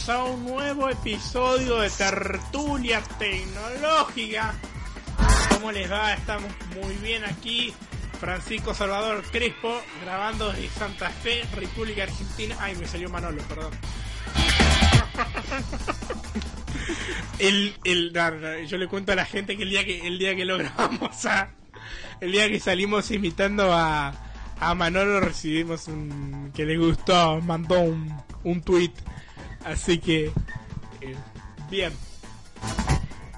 bienvenidos a un nuevo episodio de Tertulia Tecnológica. ¿Cómo les va? Estamos muy bien aquí. Francisco Salvador Crespo, grabando desde Santa Fe, República Argentina. Ay, me salió Manolo, perdón. El, el, no, no, yo le cuento a la gente que el día que el día que lo grabamos a, el día que salimos imitando a, a Manolo recibimos un que le gustó, mandó un, un tweet, así que eh, bien.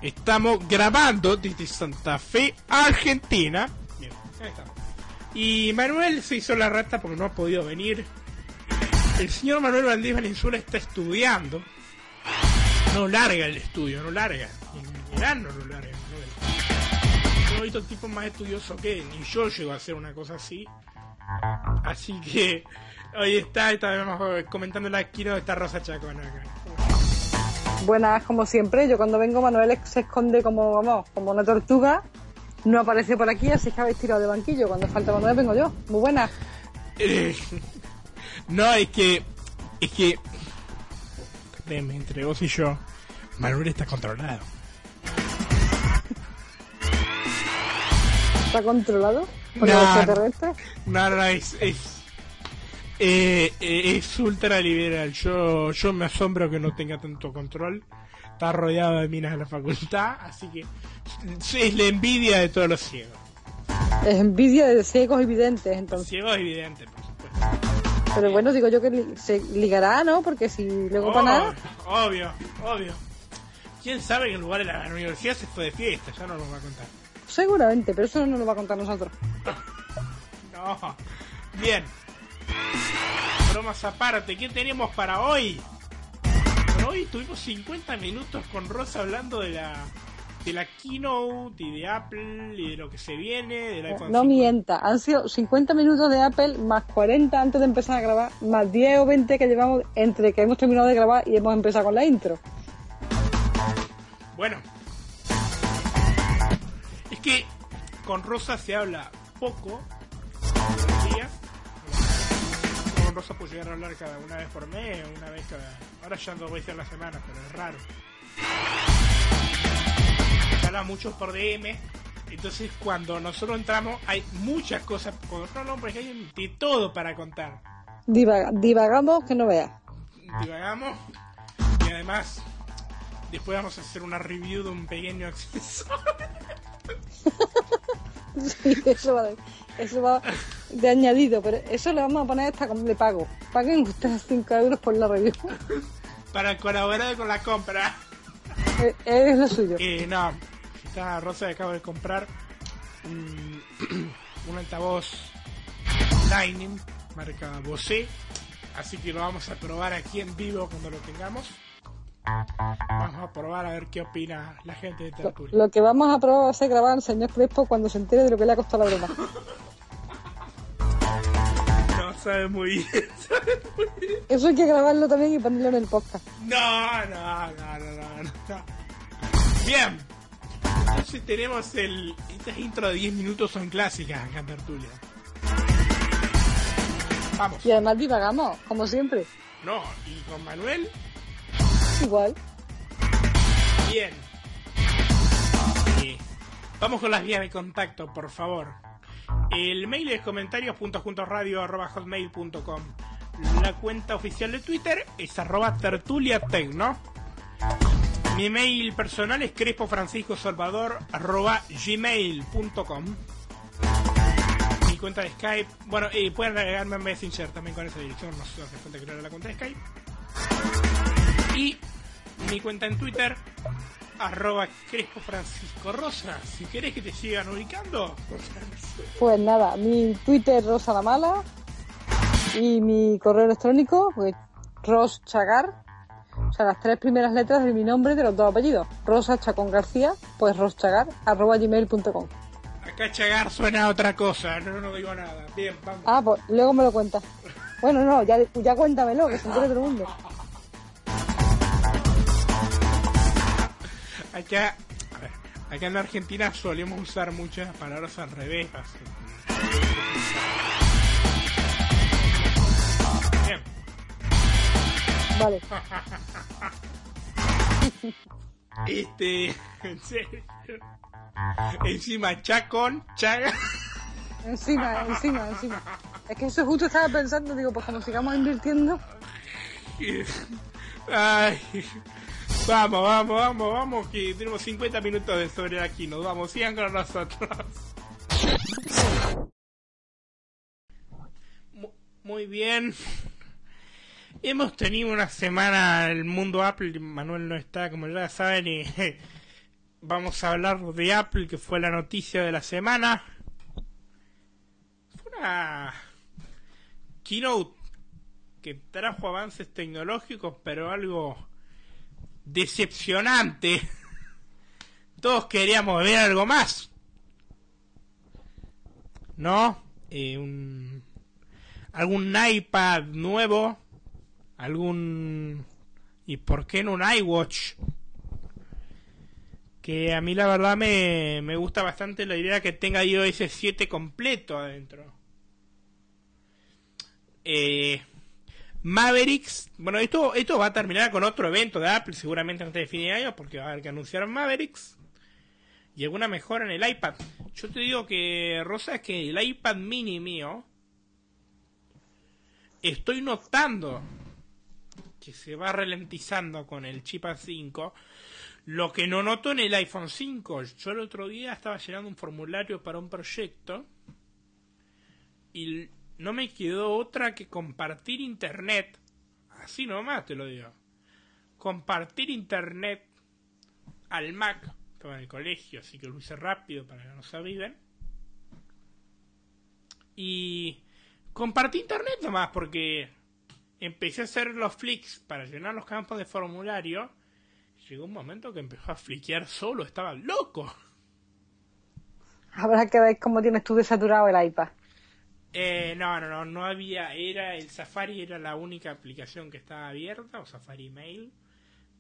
Estamos grabando desde Santa Fe, Argentina. Bien, ahí estamos. Y Manuel se hizo la rata porque no ha podido venir. El señor Manuel Valdés Valenzuela está estudiando. No larga el estudio, no larga. En verano no larga. No Yo he visto tipos más estudiosos que él, ni yo llego a hacer una cosa así. Así que hoy está, estábamos comentando la esquina de esta Rosa Chacón acá. Buenas, como siempre. Yo cuando vengo, Manuel se esconde como, vamos, como una tortuga. No aparece por aquí, así que habéis tirado de banquillo. Cuando falta Manuel, vengo yo. Muy buenas. Eh, no, es que. Es que. Entre vos y yo, Manuel está controlado. ¿Está controlado? ¿Por No. los extraterrestres? No, no, no, es. Es, eh, eh, es ultra liberal. Yo, yo me asombro que no tenga tanto control. Está rodeado de minas de la facultad, así que. Es la envidia de todos los ciegos. Es envidia de ciegos evidentes, entonces. Ciegos evidente, por supuesto. Pero bueno, digo yo que li- se ligará, ¿no? Porque si luego para nada. Oh, Obvio, obvio. ¿Quién sabe que en lugar de la universidad se fue de fiesta? Ya no nos va a contar. Seguramente, pero eso no nos va a contar nosotros. No. Bien. Bromas aparte, ¿qué tenemos para hoy? Bueno, hoy tuvimos 50 minutos con Rosa hablando de la de la keynote y de Apple y de lo que se viene, del iPhone No 5. mienta, han sido 50 minutos de Apple más 40 antes de empezar a grabar, más 10 o 20 que llevamos entre que hemos terminado de grabar y hemos empezado con la intro. Bueno. Es que con Rosa se habla poco Con Rosa puedo llegar a hablar cada una vez por mes, una vez cada... Ahora ya dos veces a la semana, pero es raro. Habla mucho por DM. Entonces cuando nosotros entramos hay muchas cosas. Hablamos por ejemplo, hay de todo para contar. Divaga- divagamos que no veas. divagamos y además después vamos a hacer una review de un pequeño accesorio Sí, eso va eso va de añadido, pero eso le vamos a poner hasta como de pago. Paguen ustedes 5 euros por la review. para colaborar con la compra Eh, es lo suyo. eh, no está Rosa que acabo de comprar un, un altavoz Lightning marca Bose así que lo vamos a probar aquí en vivo cuando lo tengamos vamos a probar a ver qué opina la gente de Lo, Tertulia lo que vamos a probar va a ser grabar al señor Crespo cuando se entere de lo que le ha costado la broma. no sabe muy bien sabe muy bien Eso hay que grabarlo también y ponerlo en el podcast. No, no, no, no, no, no. Bien. Entonces tenemos el. Estas intro de 10 minutos son clásicas acá en Tertulia. Vamos. Y además divagamos, como siempre. No, y con Manuel, Igual. bien. Vamos con las vías de contacto, por favor. El mail es comentarios.juntoradio.com. La cuenta oficial de Twitter es arroba tertuliatecno. Mi mail personal es crespofranciscosalvador arroba gmail.com. Mi cuenta de Skype, bueno, eh, pueden agregarme a Messenger también con esa dirección, no se hace falta crear la cuenta de Skype. Y mi cuenta en Twitter, arroba Crespo Francisco Rosa. Si querés que te sigan ubicando, Pues nada, mi Twitter Rosa la Mala. Y mi correo electrónico, pues roschagar, o sea, las tres primeras letras de mi nombre de los dos apellidos. Rosa Chacón García, pues roschagar, arroba gmail.com. Acá Chagar suena a otra cosa, no, no digo nada. Bien, vamos. Ah, pues luego me lo cuentas. Bueno, no, ya, ya cuéntamelo, que se entere todo el mundo. Acá, a ver, acá en la Argentina solemos usar muchas palabras al revés. así. Bien, Vale. este, en serio. Encima, chacón, chaga. Encima, encima, encima. Es que eso justo estaba pensando, digo, pues como sigamos invirtiendo, Ay, vamos, vamos, vamos, vamos, que tenemos 50 minutos de sobre aquí, nos vamos, sigan con nosotros. Mu- Muy bien. Hemos tenido una semana el mundo Apple, Manuel no está, como ya saben, y vamos a hablar de Apple, que fue la noticia de la semana. Fue una keynote que trajo avances tecnológicos, pero algo decepcionante. Todos queríamos ver algo más. ¿No? Eh, un, algún iPad nuevo. Algún... ¿Y por qué no un iWatch? Que a mí la verdad me, me gusta bastante la idea que tenga iOS 7 completo adentro. Eh, Mavericks, bueno, esto, esto va a terminar con otro evento de Apple, seguramente antes de fin de año, porque va a haber que anunciar Mavericks y alguna mejora en el iPad. Yo te digo que, Rosa, es que el iPad mini mío, estoy notando que se va ralentizando con el chip A5, lo que no noto en el iPhone 5. Yo el otro día estaba llenando un formulario para un proyecto y no me quedó otra que compartir internet. Así nomás te lo digo. Compartir internet al Mac. Estaba en el colegio, así que lo hice rápido para que no se aviven. Y compartí internet nomás porque empecé a hacer los flicks para llenar los campos de formulario. Llegó un momento que empezó a fliquear solo, estaba loco. habrá que ver cómo tienes tú desaturado el iPad. Eh, no, no, no, no había, era el Safari era la única aplicación que estaba abierta, o Safari Mail.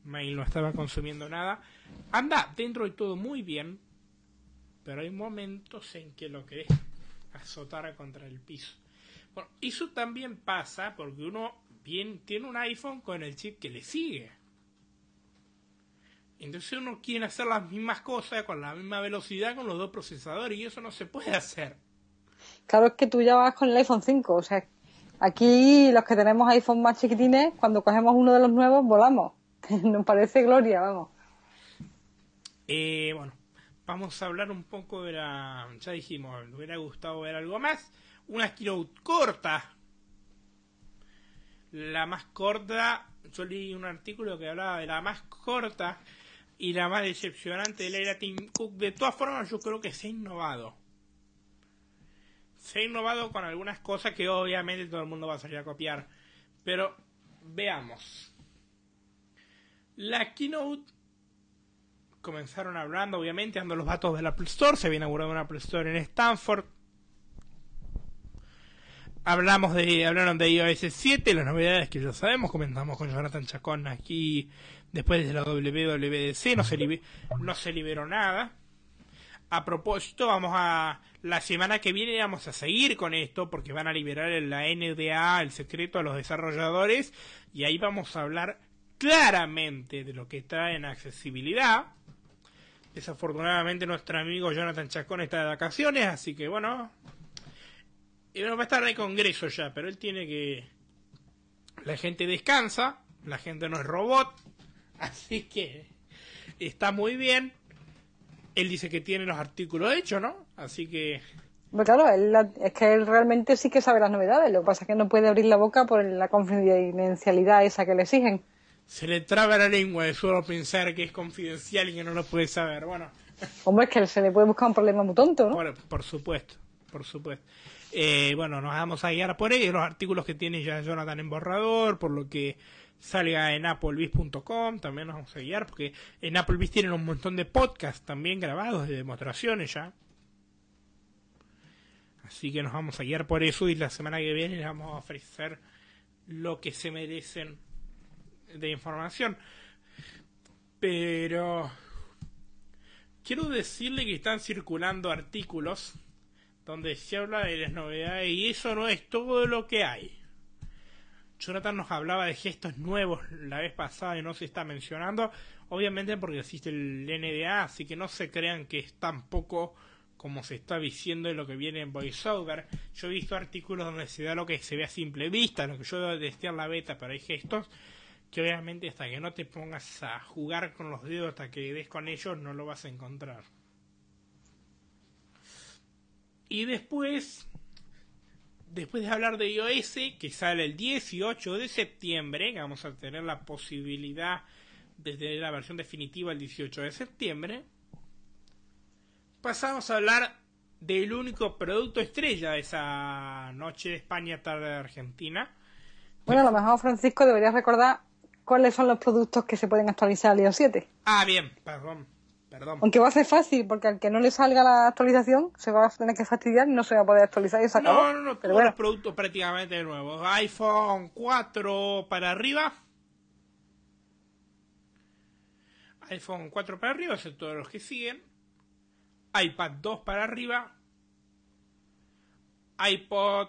Mail no estaba consumiendo nada. Anda dentro de todo muy bien, pero hay momentos en que lo querés azotar contra el piso. Bueno, eso también pasa porque uno bien tiene un iPhone con el chip que le sigue. Entonces uno quiere hacer las mismas cosas con la misma velocidad con los dos procesadores y eso no se puede hacer. Claro, es que tú ya vas con el iPhone 5, o sea, aquí los que tenemos iPhone más chiquitines, cuando cogemos uno de los nuevos, volamos. Nos parece gloria, vamos. Eh, bueno, vamos a hablar un poco de la. Ya dijimos, me hubiera gustado ver algo más. Una keynote corta. La más corta. Yo leí un artículo que hablaba de la más corta y la más decepcionante de la era Tim Cook. De todas formas, yo creo que se ha innovado. Se ha innovado con algunas cosas que obviamente todo el mundo va a salir a copiar. Pero veamos. La keynote comenzaron hablando, obviamente, dando los datos del Apple Store. Se había inaugurado un Apple Store en Stanford. Hablamos de, hablaron de iOS 7, las novedades que ya sabemos. Comentamos con Jonathan Chacón aquí después de la WWDC. No se, no se liberó nada. A propósito, vamos a. La semana que viene vamos a seguir con esto porque van a liberar la NDA, el secreto a los desarrolladores. Y ahí vamos a hablar claramente de lo que trae en accesibilidad. Desafortunadamente nuestro amigo Jonathan Chacón está de vacaciones, así que bueno, y bueno, va a estar de congreso ya, pero él tiene que... La gente descansa, la gente no es robot, así que está muy bien. Él dice que tiene los artículos hechos, ¿no? Así que Pero claro, él es que él realmente sí que sabe las novedades, lo que pasa es que no puede abrir la boca por la confidencialidad esa que le exigen. se le traba la lengua de solo pensar que es confidencial y que no lo puede saber. Bueno, Hombre, es que se le puede buscar un problema muy tonto, ¿no? Por, por supuesto, por supuesto. Eh, bueno, nos vamos a guiar por ello, los artículos que tiene ya Jonathan en borrador, por lo que salga en applebeast.com, también nos vamos a guiar, porque en Applebeast tienen un montón de podcasts también grabados de demostraciones ya. Así que nos vamos a guiar por eso y la semana que viene les vamos a ofrecer lo que se merecen de información. Pero quiero decirle que están circulando artículos donde se habla de las novedades y eso no es todo lo que hay. Jonathan nos hablaba de gestos nuevos la vez pasada y no se está mencionando, obviamente porque existe el NDA, así que no se crean que es tan poco como se está diciendo en lo que viene en VoiceOver. Yo he visto artículos donde se da lo que se ve a simple vista, lo que yo debo testear la beta, pero hay gestos que obviamente hasta que no te pongas a jugar con los dedos, hasta que des con ellos, no lo vas a encontrar. Y después, después de hablar de iOS, que sale el 18 de septiembre, vamos a tener la posibilidad de tener la versión definitiva el 18 de septiembre, pasamos a hablar del único producto estrella de esa noche de España, tarde de Argentina. Bueno, a lo mejor, Francisco, deberías recordar cuáles son los productos que se pueden actualizar al iOS 7. Ah, bien, perdón, perdón. Aunque va a ser fácil, porque al que no le salga la actualización se va a tener que fastidiar y no se va a poder actualizar y se acabó. No, no, no, Pero bueno, los productos prácticamente nuevos. iPhone 4 para arriba. iPhone 4 para arriba, todos los que siguen. iPad 2 para arriba. iPod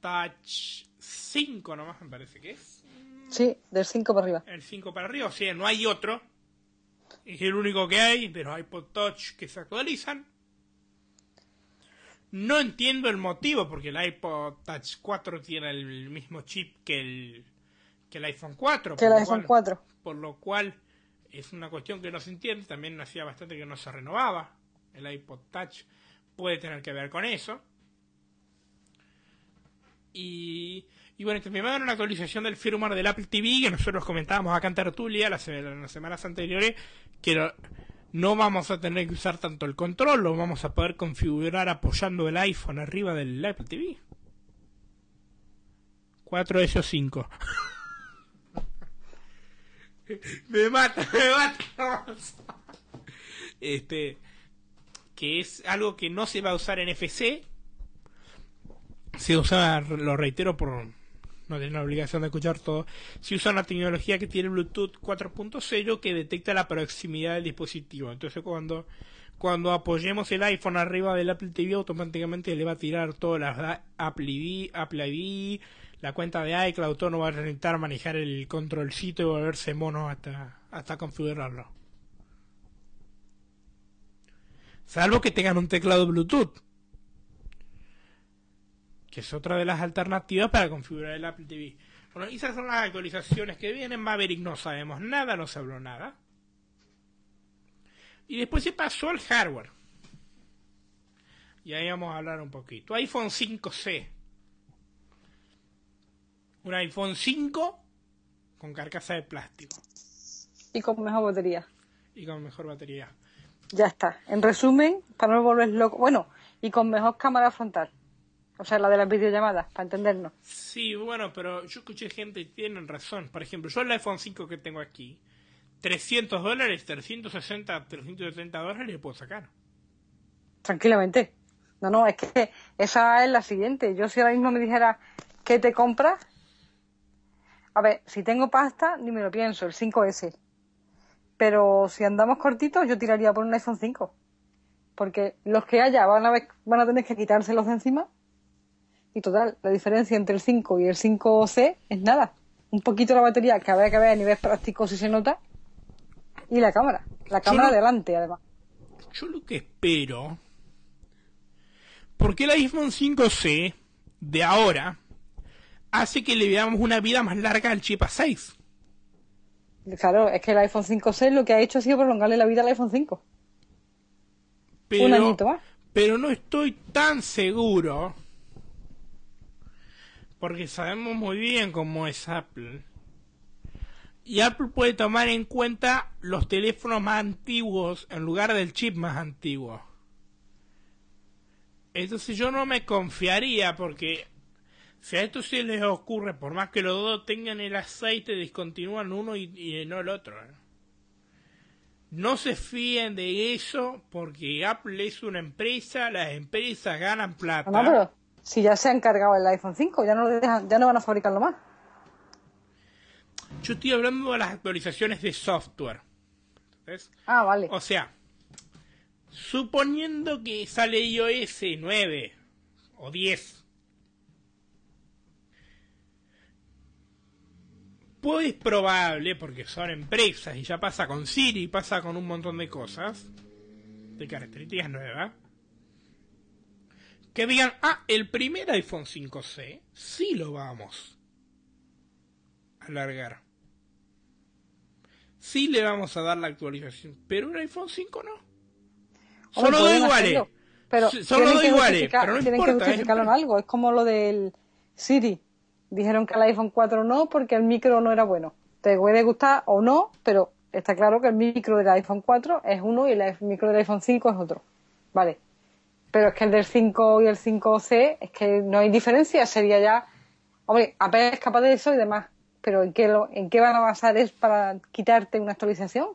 Touch 5 nomás me parece que es. sí, del 5 para arriba. El 5 para arriba, o sea, no hay otro. Es el único que hay de los iPod Touch que se actualizan. No entiendo el motivo, porque el iPod Touch 4 tiene el mismo chip que el, que el iPhone 4. Que el iPhone cual- 4. Por lo cual es una cuestión que no se entiende. También hacía bastante que no se renovaba. El iPod Touch puede tener que ver con eso. Y, y bueno, también me dan una actualización del firmware del Apple TV que nosotros comentábamos acá en Tertulia las, las semanas anteriores que no vamos a tener que usar tanto el control, lo vamos a poder configurar apoyando el iPhone arriba del Apple TV. 4 de esos 5. me mata, me mata. Este, que es algo que no se va a usar en FC. Se usa, lo reitero por no tener la obligación de escuchar todo. Se usa una tecnología que tiene Bluetooth 4.0 que detecta la proximidad del dispositivo. Entonces cuando cuando apoyemos el iPhone arriba del Apple TV automáticamente le va a tirar todas las Apple ID, Apple ID, la cuenta de iCloud, todo no va a necesitar manejar el controlcito y volverse mono hasta, hasta configurarlo. Salvo que tengan un teclado Bluetooth. Que es otra de las alternativas para configurar el Apple TV. Bueno, esas son las actualizaciones que vienen. Maverick no sabemos nada, no se habló nada. Y después se pasó al hardware. Y ahí vamos a hablar un poquito. iPhone 5C. Un iPhone 5 con carcasa de plástico Y con mejor batería. y con mejor batería. Ya está. En resumen, para no volver loco. Bueno, y con mejor cámara frontal. O sea, la de las videollamadas, para entendernos. Sí, bueno, pero yo escuché gente y tienen razón. Por ejemplo, yo el iPhone 5 que tengo aquí, 300 dólares, 360, 370 dólares le puedo sacar. Tranquilamente. No, no, es que esa es la siguiente. Yo si ahora mismo me dijera, ¿qué te compras? A ver, si tengo pasta, ni me lo pienso, el 5S. Pero si andamos cortitos, yo tiraría por un iPhone 5. Porque los que haya van a, ver- van a tener que quitárselos de encima. Y total, la diferencia entre el 5 y el 5C es nada. Un poquito la batería, que habrá que ver a nivel práctico si se nota. Y la cámara. La cámara no- delante, además. Yo lo que espero, porque el iPhone 5C de ahora hace que le veamos una vida más larga al chip A6. Claro, es que el iPhone 5C lo que ha hecho ha sido prolongarle la vida al iPhone 5. Pero, Un añito más. pero no estoy tan seguro, porque sabemos muy bien cómo es Apple. Y Apple puede tomar en cuenta los teléfonos más antiguos en lugar del chip más antiguo. Entonces yo no me confiaría porque si a esto se les ocurre, por más que los dos tengan el aceite, discontinúan uno y, y no el otro. ¿eh? No se fíen de eso porque Apple es una empresa, las empresas ganan plata. Si ya se han cargado el iPhone 5, ya no, lo dejan- ya no van a fabricarlo más. Yo estoy hablando de las actualizaciones de software. ¿Ves? Ah, vale. O sea, suponiendo que sale iOS 9 o 10, pues es probable, porque son empresas y ya pasa con Siri, pasa con un montón de cosas, de características nuevas, que digan, ah, el primer iPhone 5C sí lo vamos a alargar. Sí le vamos a dar la actualización, pero un iPhone 5 no. Son los dos iguales. Pero Son los dos que iguales, pero no tienen que importa. es justificarlo en algo. Es como lo del Siri. Dijeron que el iPhone 4 no porque el micro no era bueno. Te puede gustar o no, pero está claro que el micro del iPhone 4 es uno y el micro del iPhone 5 es otro. Vale. Pero es que el del 5 y el 5C es que no hay diferencia. Sería ya. Hombre, Apple es capaz de eso y demás. Pero ¿en qué, lo, ¿en qué van a basar es para quitarte una actualización?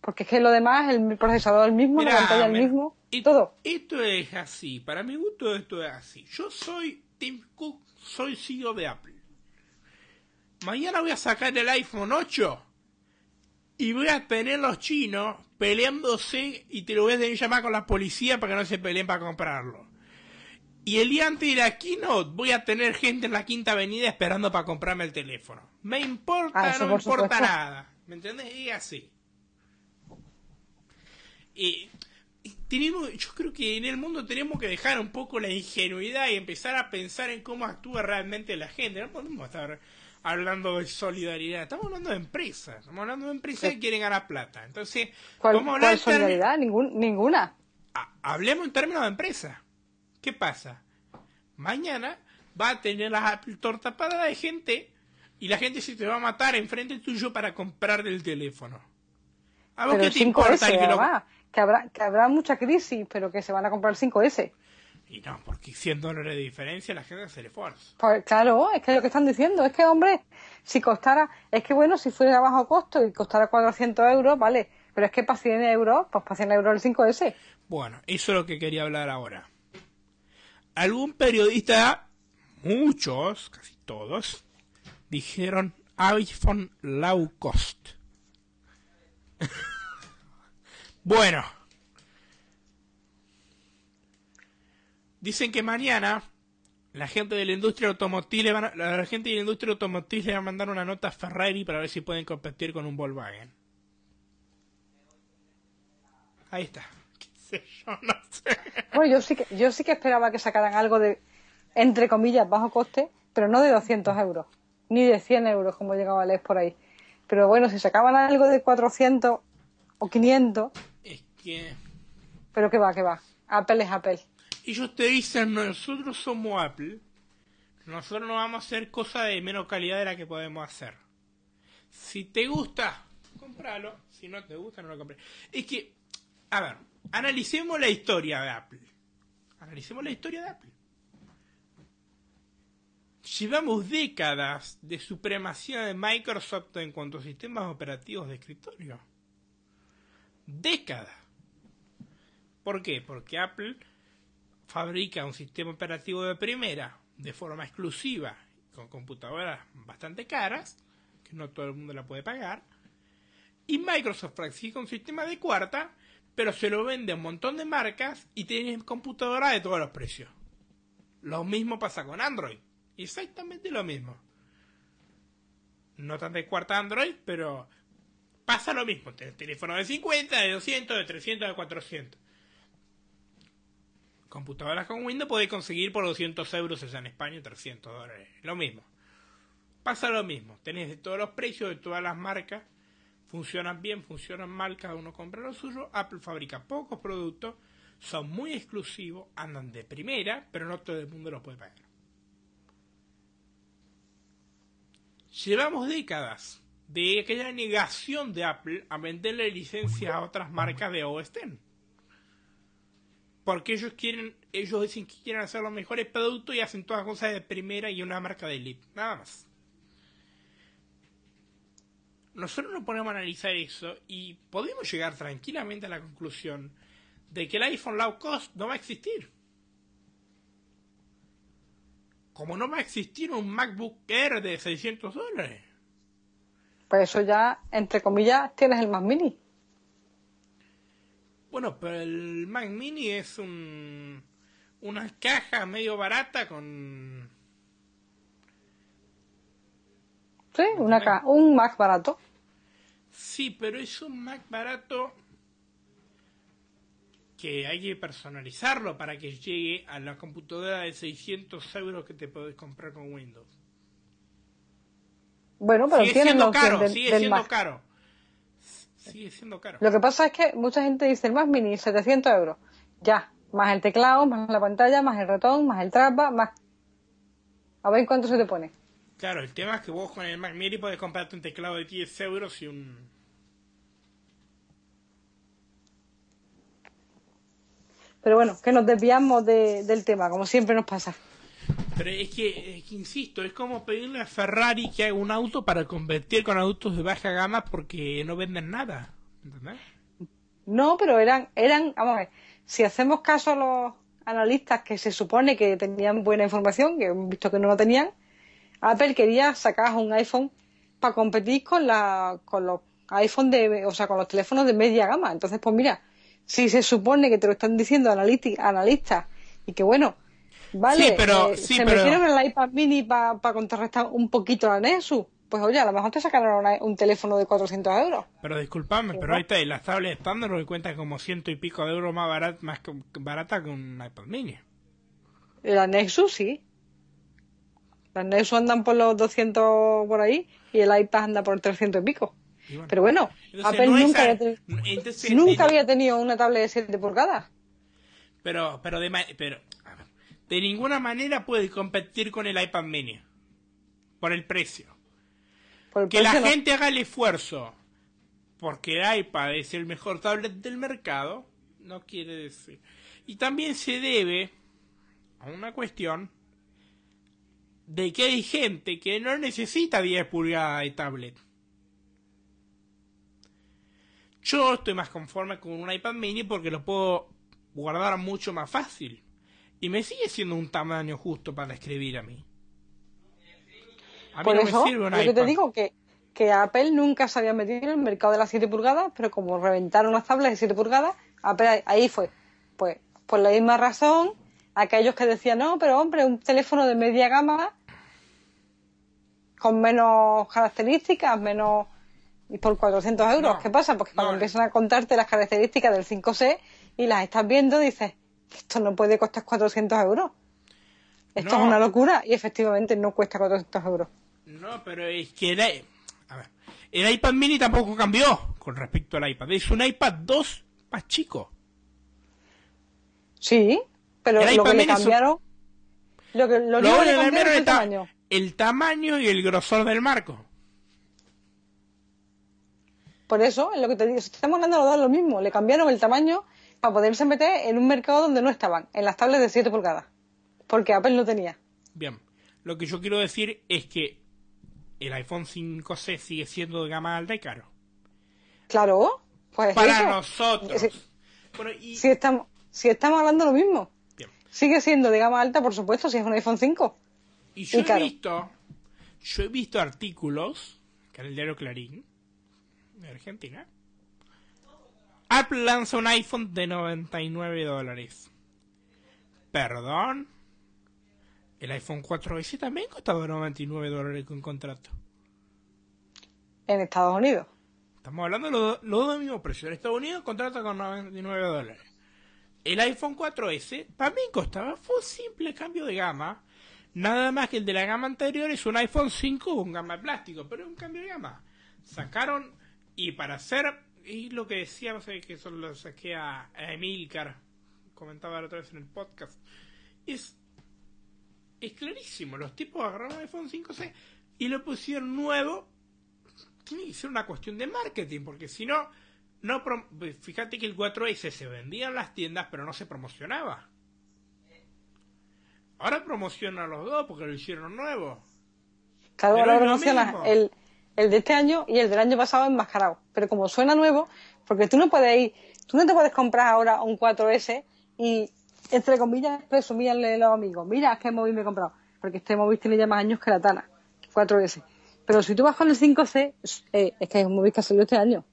Porque es que lo demás, el procesador el mismo, la pantalla el mismo, y- todo. Esto es así. Para mi gusto, esto es así. Yo soy Tim Cook, soy CEO de Apple. Mañana voy a sacar el iPhone 8 y voy a tener los chinos peleándose y te lo voy a tener que llamar con la policía para que no se peleen para comprarlo. Y el día antes de la keynote voy a tener gente en la quinta avenida esperando para comprarme el teléfono. Me importa, Ah, no me por importa supuesto. nada. ¿Me entendés? Y así. Y, y tenemos, yo creo que en el mundo tenemos que dejar un poco la ingenuidad y empezar a pensar en cómo actúa realmente la gente. No podemos estar hablando de solidaridad, estamos hablando de empresas, estamos hablando de empresas que quieren ganar plata. Entonces, ¿Cuál, vamos a hablar cuál en términos- solidaridad? Ningún, ninguna. ha- hablemos en términos de empresa. ¿Qué pasa? Mañana va a tener la Apple tapada de gente y la gente se te va a matar enfrente tuyo para comprar el teléfono. ¿A vos Pero qué el te importa 5S, el que lo- además, que habrá, que habrá mucha crisis, pero que se van a comprar el 5S. Y no, porque 100 dólares de diferencia la gente se le esfuerza. Pues claro, es que es lo que están diciendo, es que hombre, si costara, es que bueno, si fuera a bajo costo y costara 400 euros, vale, pero es que para 100 euros, pues para 100 euros el 5S. Bueno, eso es lo que quería hablar ahora. Algún periodista, muchos, casi todos, dijeron iPhone low cost. bueno. Dicen que mañana la gente de la industria automotriz le van a- la gente de la industria automotriz le va a mandar una nota a Ferrari para ver si pueden competir con un Volkswagen. Ahí está. ¿Qué sé yo? No sé. Bueno, yo sí que, yo sí que esperaba que sacaran algo de, entre comillas, bajo coste, pero no de 200 euros, ni de 100 euros, como llegaba a leer por ahí. Pero bueno, si sacaban algo de 400 o 500, Es que pero que va, que va. Apple es Apple. Ellos te dicen, nosotros somos Apple, nosotros no vamos a hacer cosas de menos calidad de la que podemos hacer. Si te gusta, compralo. Si no te gusta, no lo compres. Es que, a ver, analicemos la historia de Apple. Analicemos la historia de Apple. Llevamos décadas de supremacía de Microsoft en cuanto a sistemas operativos de escritorio. Décadas. ¿Por qué? Porque Apple fabrica un sistema operativo de primera de forma exclusiva con computadoras bastante caras, que no todo el mundo la puede pagar, y Microsoft fabrica un sistema de cuarta, pero se lo vende a un montón de marcas y tiene computadoras de todos los precios. Lo mismo pasa con Android, exactamente lo mismo. No tan de cuarta Android, pero pasa lo mismo. Tenés teléfono de 50, de 200, de 300, de 400 computadoras con Windows podéis conseguir por 200 euros allá en España 300 dólares. Lo mismo. Pasa lo mismo. Tenés de todos los precios, de todas las marcas. Funcionan bien, funcionan mal, cada uno compra lo suyo. Apple fabrica pocos productos, son muy exclusivos, andan de primera, pero no todo el mundo los puede pagar. Llevamos décadas de aquella negación de Apple a venderle licencias a otras marcas de OS X Porque ellos quieren, ellos dicen que quieren hacer los mejores productos y hacen todas cosas de primera y una marca de elite. Nada más. Nosotros nos ponemos a analizar eso y podemos llegar tranquilamente a la conclusión de que el iPhone low cost no va a existir. Como no va a existir un MacBook Air de 600 dólares. Pues eso ya, entre comillas, tienes el Mac Mini. Bueno, pero el Mac Mini es un una caja medio barata con Sí, una ca- un Mac barato. sí, pero es un Mac barato que hay que personalizarlo para que llegue a la computadora de 600 euros que te puedes comprar con Windows. Bueno, pero sigue siendo caro, del, sigue del siendo Mac. caro. Sigue siendo caro. Lo que pasa es que mucha gente dice el Mac Mini 700 euros. Ya, más el teclado, más la pantalla, más el ratón, más el trackpad, más... A ver cuánto se te pone. Claro, el tema es que vos con el Mac Mini podés comprarte un teclado de 10 euros y un... Pero bueno, que nos desviamos de- del tema, como siempre nos pasa. Pero es que, insisto, es como pedirle a Ferrari que haga un auto para competir con autos de baja gama porque no venden nada. ¿Entendés? No, pero eran, eran, vamos a ver, si hacemos caso a los analistas que se supone que tenían buena información, que visto que no lo tenían, Apple quería sacar un iPhone para competir con la, con los iPhone de, o sea, con los teléfonos de media gama. Entonces, pues mira, si se supone que te lo están diciendo analistas y que bueno, vale, Sí, pero- eh, sí, se pero- metieron en el iPad mini para contrarrestar un poquito la Nexus, pues oye, a lo mejor te sacaron una- un teléfono de 400 euros. Pero disculpame, pero ahorita las tablets estándar lo que cuentan como ciento y pico de euros más, barat, más que- barata que un iPad mini. La Nexus sí. Las Nexus andan por los 200 por ahí y el iPad anda por 300 y pico. Y bueno, Pero bueno, entonces Apple no nunca, a- había, teni- entonces, nunca en- había tenido una tablet de 7 pulgadas. Pero, pero, de, pero de ninguna manera puede competir con el iPad mini. Por el precio. Por el Que la no. gente haga el esfuerzo porque el iPad es el mejor tablet del mercado, no quiere decir. Y también se debe a una cuestión de que hay gente que no necesita 10 pulgadas de tablet. Yo estoy más conforme con un iPad mini porque lo puedo guardar mucho más fácil. Y me sigue siendo un tamaño justo para escribir a mí. A mí Por no eso, me sirve un que te digo, que, que Apple nunca se había metido en el mercado de las 7 pulgadas, pero como reventaron las tablets de 7 pulgadas, Apple ahí- ahí fue. Pues por la misma razón, aquellos que decían, no, pero hombre, un teléfono de media gama con menos características, menos... y por 400 euros. No, ¿Qué pasa? Porque cuando no. empiezan a contarte las características del 5C y las estás viendo, dices, esto no puede costar 400 euros. Esto No. es una locura y efectivamente no cuesta 400 euros. No, pero es que el, a ver, el iPad mini tampoco cambió con respecto al iPad. Es un iPad 2 más chico. Sí, pero El lo que le cambiaron... Lo que lo Lo único que le cambiaron es el tamaño. el tamaño y el grosor del marco. Por eso, es lo que te digo, si estamos hablando dos lo mismo, le cambiaron el tamaño para poderse meter en un mercado donde no estaban, en las tablets de 7 pulgadas. Porque Apple no tenía. Bien, lo que yo quiero decir es que el iPhone 5C sigue siendo de gama alta y caro. Claro, pues Para eso. nosotros. Si, Bueno, y, si estamos, si estamos hablando lo mismo. bien. Sigue siendo de gama alta, por supuesto, si es un iPhone 5. Y yo Y he caro. visto, yo he visto artículos, que en el diario Clarín, de Argentina. Apple lanza un iPhone de 99 dólares. Perdón. El iPhone 4S también costaba 99 dólares con contrato. En Estados Unidos. Estamos hablando de los dos mismos precios. En Estados Unidos contrata con 99 dólares. El iPhone 4S también costaba, fue un simple cambio de gama. Nada más que el de la gama anterior es un iPhone 5 con gama de plástico, pero es un cambio de gama. Sacaron, y para hacer, y lo que decíamos es que eso lo saqué a, a Emilcar, comentaba la otra vez en el podcast, es, es clarísimo. Los tipos agarraron un iPhone 5C y lo pusieron nuevo tiene que ser una cuestión de marketing, porque si no, no fíjate que el 4S se vendía en las tiendas, pero no se promocionaba. Ahora promocionan los dos porque lo hicieron nuevo. Claro, ahora mismo. el, el de este año y el del año pasado enmascarado. Pero como suena nuevo, porque tú no puedes ir, tú no te puedes comprar ahora un 4S y, entre comillas, presumirle a los amigos, mira qué móvil me he comprado. Porque este móvil tiene ya más años que la Tana, 4S. Pero si tú vas con el 5C, eh, es que es un móvil que ha salido este año.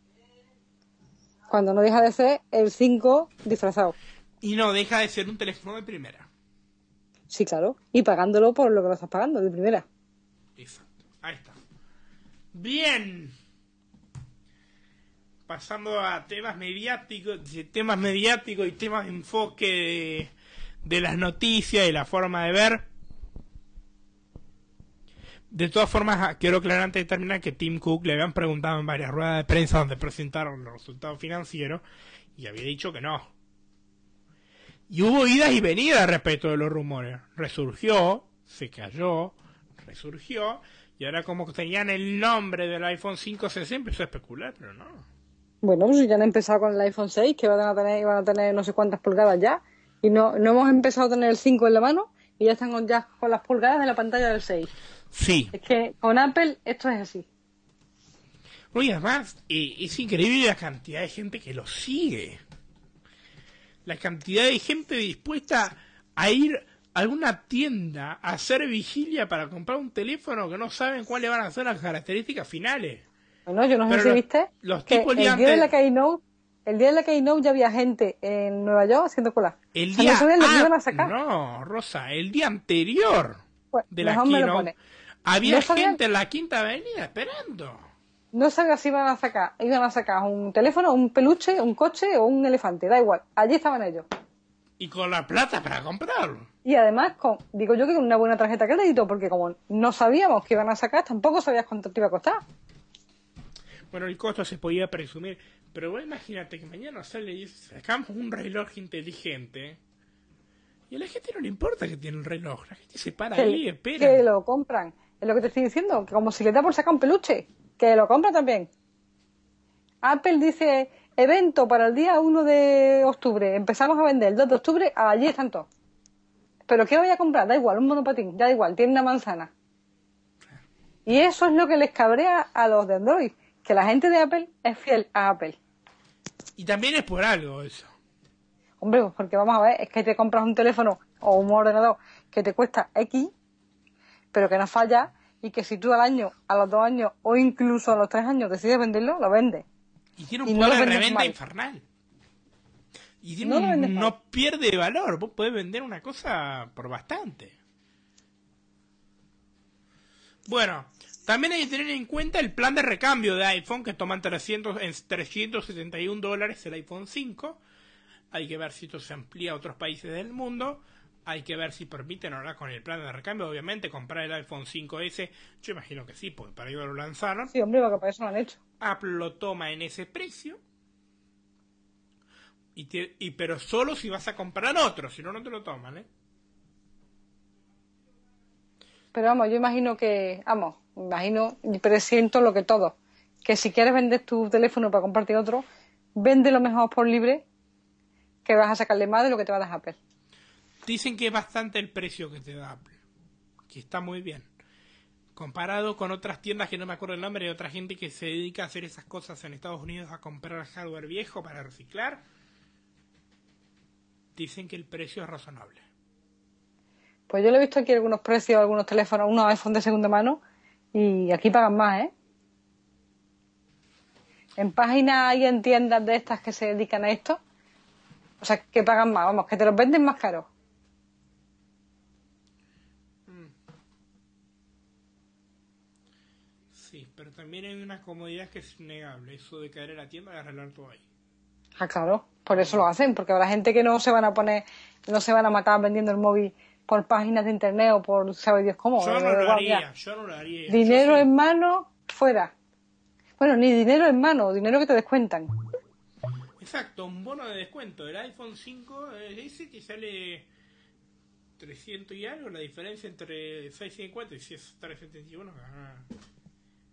Cuando no deja de ser el 5 disfrazado. Y no deja de ser un teléfono de primera. Sí, claro. Y pagándolo por lo que lo estás pagando, de primera. Exacto. Ahí está. Bien. Pasando a temas mediáticos, temas mediáticos y temas de enfoque de, de las noticias y la forma de ver. De todas formas, ah, quiero aclarar antes de terminar que Tim Cook le habían preguntado en varias ruedas de prensa donde presentaron los resultados financieros y había dicho que no. Y hubo idas y venidas respecto de los rumores. Resurgió, se cayó, resurgió, y ahora como tenían el nombre del iPhone 5C se empezó a especular, pero no. Bueno, pues ya han empezado con el iPhone 6, que van a tener, van a tener no sé cuántas pulgadas ya. Y no, no hemos empezado a tener el 5 en la mano y ya están con, ya con las pulgadas de la pantalla del 6. Sí. Es que con Apple esto es así. Oye, además, eh, es increíble la cantidad de gente que lo sigue. La cantidad de gente dispuesta a ir a alguna tienda a hacer vigilia para comprar un teléfono que no saben cuáles van a ser las características finales. Bueno, yo no sé si viste los que tipos el día de la Keynote, el día de la Keynote ya había gente en Nueva York haciendo cola. El O sea, día no ah, a sacar. No, Rosa, el día anterior Pues, de la keynote había No gente en la Quinta Avenida esperando. No sabía si iban a sacar, iban a sacar un teléfono, un peluche, un coche o un elefante, da igual. Allí estaban ellos. Y con la plata para comprarlo. Y además, con, digo yo que con una buena tarjeta de crédito, porque como no sabíamos que iban a sacar, tampoco sabías cuánto te iba a costar. Bueno, el costo se podía presumir, pero vos imagínate que mañana sale y sacamos un reloj inteligente. Y a la gente no le importa que tiene el reloj, la gente se para Que, ahí y espera. que lo compran. Es lo que te estoy diciendo, que como si le da por sacar un peluche, que lo compra también. Apple dice, evento para el día 1 de octubre, empezamos a vender el 2 de octubre, allí están todos. Pero ¿qué voy a comprar? Da igual, un monopatín, da igual, tiene una manzana. Y eso es lo que les cabrea a los de Android, que la gente de Apple es fiel a Apple. Y también es por algo eso. Hombre, pues porque vamos a ver, es que te compras un teléfono o un ordenador que te cuesta X, pero que no falla, y que si tú al año, a los dos años o incluso a los tres años decides venderlo, lo vendes. Y tiene un Y no poder de reventa mal. infernal. Y tiene un- no pierde valor. Vos podés vender una cosa por bastante. Bueno, también hay que tener en cuenta el plan de recambio de iPhone que toman 300, en 371 dólares el iPhone 5. Hay que ver si esto se amplía a otros países del mundo. Hay que ver si permiten ahora con el plan de recambio, obviamente, comprar el iPhone 5S. Yo imagino que sí, porque para ello lo lanzaron. Sí, hombre, porque para eso lo han hecho. Apple lo toma en ese precio. Y, te- y pero solo si vas a comprar otro, si no, no te lo toman, ¿eh? Pero vamos, yo imagino que, vamos, imagino y presiento lo que todo, que si quieres vender tu teléfono para comprarte otro, vende lo mejor por libre, que vas a sacarle más de lo que te va a dar Apple. Dicen que es bastante el precio que te da Apple. Que está muy bien. Comparado con otras tiendas que no me acuerdo el nombre, de otra gente que se dedica a hacer esas cosas en Estados Unidos, a comprar hardware viejo para reciclar. Dicen que el precio es razonable. Pues yo le he visto aquí algunos precios, algunos teléfonos, unos iPhone de segunda mano, y aquí pagan más, ¿eh? En páginas y en tiendas de estas que se dedican a esto, o sea, que pagan más, vamos, que te los venden más caros. Sí, pero también hay una comodidad que es innegable. Eso de caer en la tienda y arreglar todo ahí. Ah, claro, por eso lo hacen, porque habrá gente que no se van a poner, no se van a matar vendiendo el móvil por páginas de internet o por sabe Dios cómo. Yo eh, no lo igual, haría, yo no lo haría. Dinero en mano, fuera. Bueno, ni dinero en mano, dinero que te descuentan. Exacto, un bono de descuento. El iPhone 5 eh, dice que sale 300 y algo. La diferencia entre 650 y 371. ah,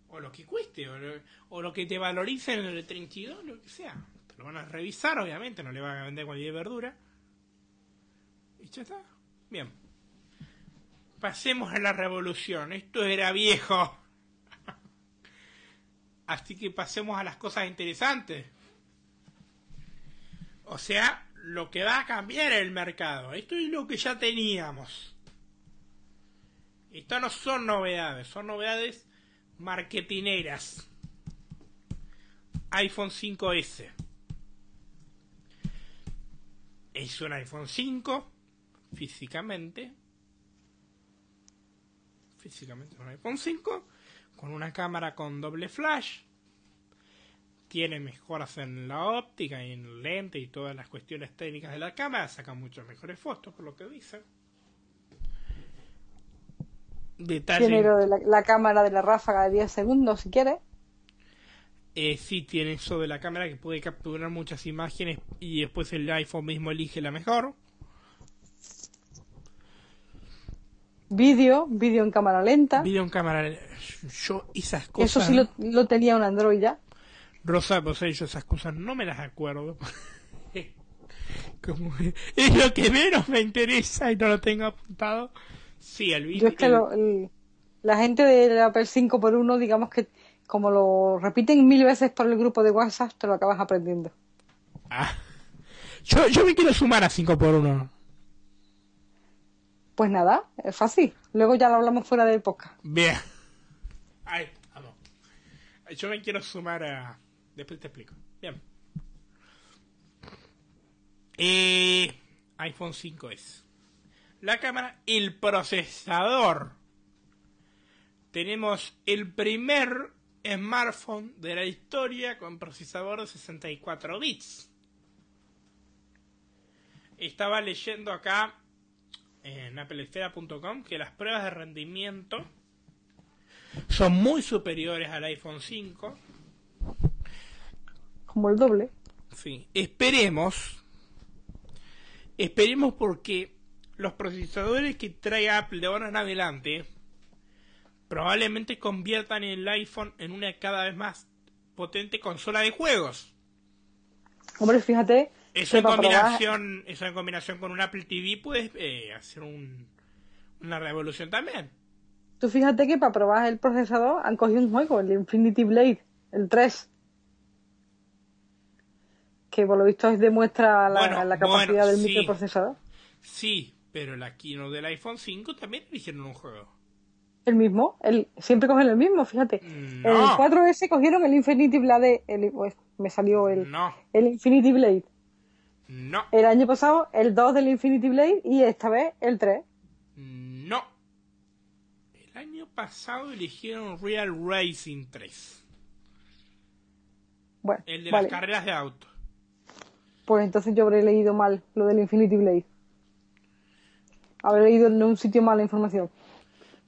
O lo que cueste, o lo, o lo que te valoricen en el 32, lo que sea. Te lo van a revisar, obviamente, no le van a vender cualquier verdura. Y ya está. Bien. Pasemos a la revolución. Esto era viejo. Así que pasemos a las cosas interesantes. O sea, lo que va a cambiar el mercado. Esto es lo que ya teníamos. Esto no son novedades, son novedades marketineras. iPhone 5S. Es un iPhone 5 físicamente. Físicamente un iPhone 5 con una cámara con doble flash. Tiene mejoras en la óptica y en el lente y todas las cuestiones técnicas de la cámara. Saca muchas mejores fotos, por lo que dicen. Detalle. Tiene lo de la, la cámara de la ráfaga de 10 segundos, si quieres. Eh, sí, tiene eso de la cámara que puede capturar muchas imágenes y después el iPhone mismo elige la mejor. Vídeo, vídeo en cámara lenta. Video en cámara. Yo esas cosas. Eso sí lo, lo tenía un Android ya. Rosa, sabés, yo esas cosas no me las acuerdo. Como es lo que menos me interesa y no lo tengo apuntado. Sí, el Yo es que lo- el- la gente del Apple 5 por 1 digamos que como lo repiten mil veces por el grupo de WhatsApp, te lo acabas aprendiendo. Ah. Yo, yo me quiero sumar a 5x1. Pues nada, es fácil. Luego ya lo hablamos fuera del podcast. Bien. Ay, vamos. Yo me quiero sumar a. Después te explico. Bien. Eh, iPhone 5S. La cámara, el procesador. Tenemos el primer smartphone de la historia con procesador de 64 bits. Estaba leyendo acá en applesfera.com que las pruebas de rendimiento son muy superiores al iPhone 5. Como el doble. Sí, esperemos. Esperemos porque los procesadores que trae Apple de ahora en adelante probablemente conviertan el iPhone en una cada vez más potente consola de juegos. Hombre, fíjate Eso en combinación, eso en combinación con un Apple TV puedes eh, hacer un- una revolución también. Tú fíjate que para probar el procesador han cogido un juego, el Infinity Blade, el 3. Que por lo visto demuestra la, Bueno, la capacidad bueno, del sí. microprocesador. Sí, pero la keynote del iPhone 5 también eligieron un juego. El mismo, el, siempre cogen el mismo, fíjate. No. En el 4S cogieron el Infinity Blade, el- pues, me salió el, No, el Infinity Blade. no, El año pasado el 2 del Infinity Blade y esta vez el 3. no. El año pasado eligieron Real Racing 3, Bueno, el de vale. las carreras de auto. pues entonces yo habré leído mal lo del Infinity Blade. Habré leído en un sitio mal la información.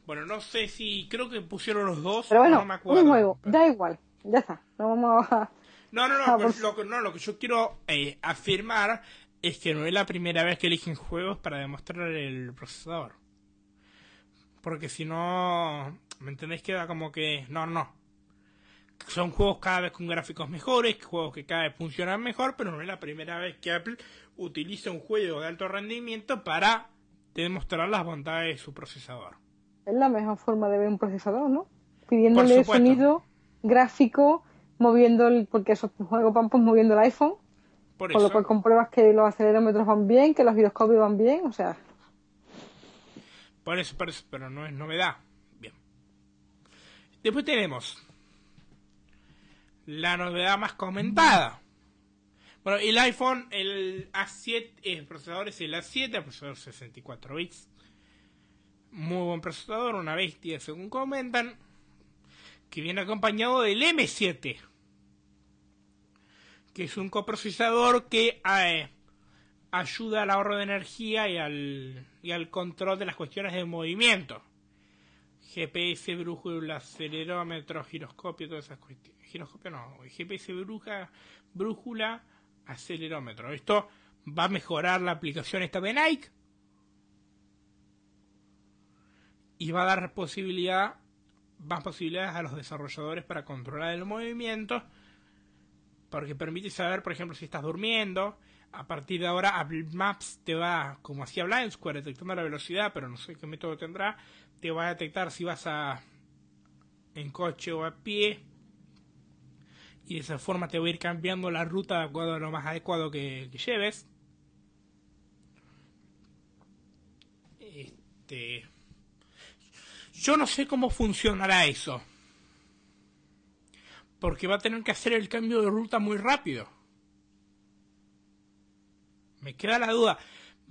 Bueno, no sé si creo que pusieron los dos, Pero bueno, no me acuerdo. un juego, da igual, ya está. No vamos a... No, no, no, pues lo, que- no, lo que yo quiero eh, afirmar es que no es la primera vez que eligen juegos para demostrar el procesador. Porque si no, ¿me entendéis? Queda como que, no, no. Son juegos cada vez con gráficos mejores, juegos que cada vez funcionan mejor, pero no es la primera vez que Apple utiliza un juego de alto rendimiento para demostrar las bondades de su procesador. Es la mejor forma de ver un procesador, ¿no? Pidiéndole sonido, gráfico, moviendo el... Porque esos juegos van pues moviendo el iPhone. Por Con lo cual compruebas que los acelerómetros van bien, que los giroscopios van bien, o sea... Por eso, por eso, pero no es novedad. Bien. Después tenemos la novedad más comentada. Bueno, el iPhone, el A7, el procesador es el A7, el procesador 64 bits. Muy buen procesador, una bestia según comentan. Que viene acompañado del M7. Que es un coprocesador que eh, ayuda al ahorro de energía y al, y al control de las cuestiones de movimiento. GPS, brújula, acelerómetro, giroscopio, todas esas cuestiones. Giroscopio no, GPS, brújula, acelerómetro. Esto va a mejorar la aplicación esta de Nike y va a dar posibilidad más posibilidades a los desarrolladores para controlar el movimiento, porque permite saber, por ejemplo, si estás durmiendo. A partir de ahora, Apple Maps te va, como hacía Blind Square, detectando la velocidad, pero no sé qué método tendrá, te va a detectar si vas a en coche o a pie. Y de esa forma te va a ir cambiando la ruta de acuerdo a lo más adecuado que, que lleves. Este. Yo no sé cómo funcionará eso. Porque va a tener que hacer el cambio de ruta muy rápido. Me queda la duda.